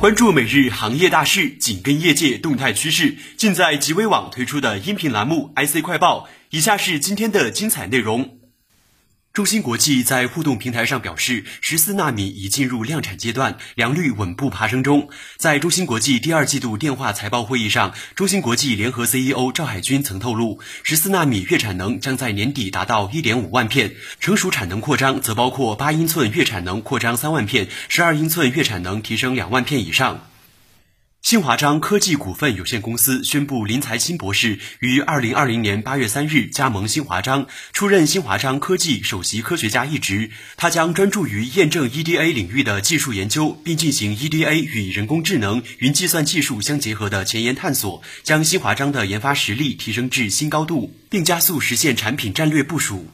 关注每日行业大事，紧跟业界动态趋势，尽在极微网推出的音频栏目《IC 快报》。以下是今天的精彩内容。中芯国际在互动平台上表示，十四纳米已进入量产阶段，良率稳步爬升中。在中芯国际第二季度电话财报会议上，中芯国际联合 CEO 赵海军曾透露，十四纳米月产能将在年底达到一点五万片，成熟产能扩张则包括八英寸月产能扩张三万片，十二英寸月产能提升两万片以上。新华章科技股份有限公司宣布，林才新博士于二零二零年八月三日加盟新华章，出任新华章科技首席科学家一职。他将专注于验证 EDA 领域的技术研究，并进行 EDA 与人工智能、云计算技术相结合的前沿探索，将新华章的研发实力提升至新高度，并加速实现产品战略部署。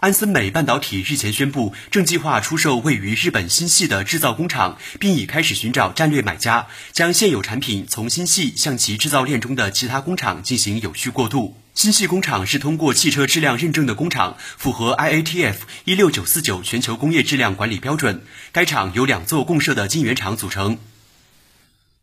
安森美半导体日前宣布，正计划出售位于日本新系的制造工厂，并已开始寻找战略买家，将现有产品从新系向其制造链中的其他工厂进行有序过渡。新系工厂是通过汽车质量认证的工厂，符合 IATF 一六九四九全球工业质量管理标准。该厂由两座共设的晶圆厂组成。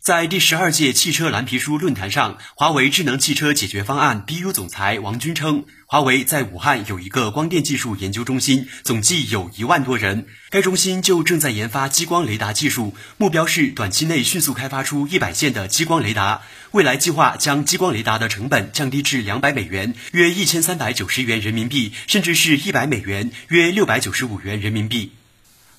在第十二届汽车蓝皮书论坛上，华为智能汽车解决方案 BU 总裁王军称，华为在武汉有一个光电技术研究中心，总计有一万多人。该中心就正在研发激光雷达技术，目标是短期内迅速开发出一百线的激光雷达。未来计划将激光雷达的成本降低至两百美元，约一千三百九十元人民币，甚至是一百美元，约六百九十五元人民币。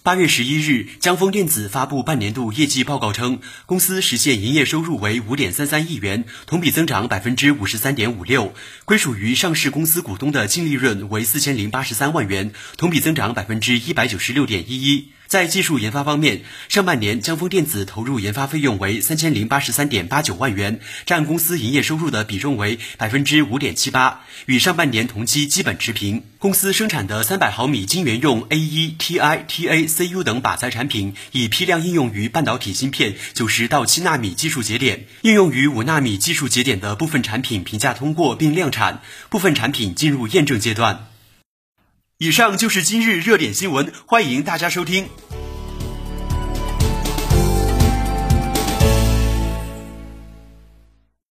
八月十一日，江丰电子发布半年度业绩报告称，公司实现营业收入为五点三三亿元，同比增长百分之五十三点五六，归属于上市公司股东的净利润为四千零八十三万元，同比增长百分之一百九十六点一一。在技术研发方面，上半年江丰电子投入研发费用为三千零八十三点八九万元，占公司营业收入的比重为百分之五点七八，与上半年同期基本持平。公司生产的三百毫米晶圆用 AETITACU 等靶材产品，已批量应用于半导体芯片九十到七纳米技术节点，应用于五纳米技术节点的部分产品评价通过并量产，部分产品进入验证阶段。以上就是今日热点新闻，欢迎大家收听。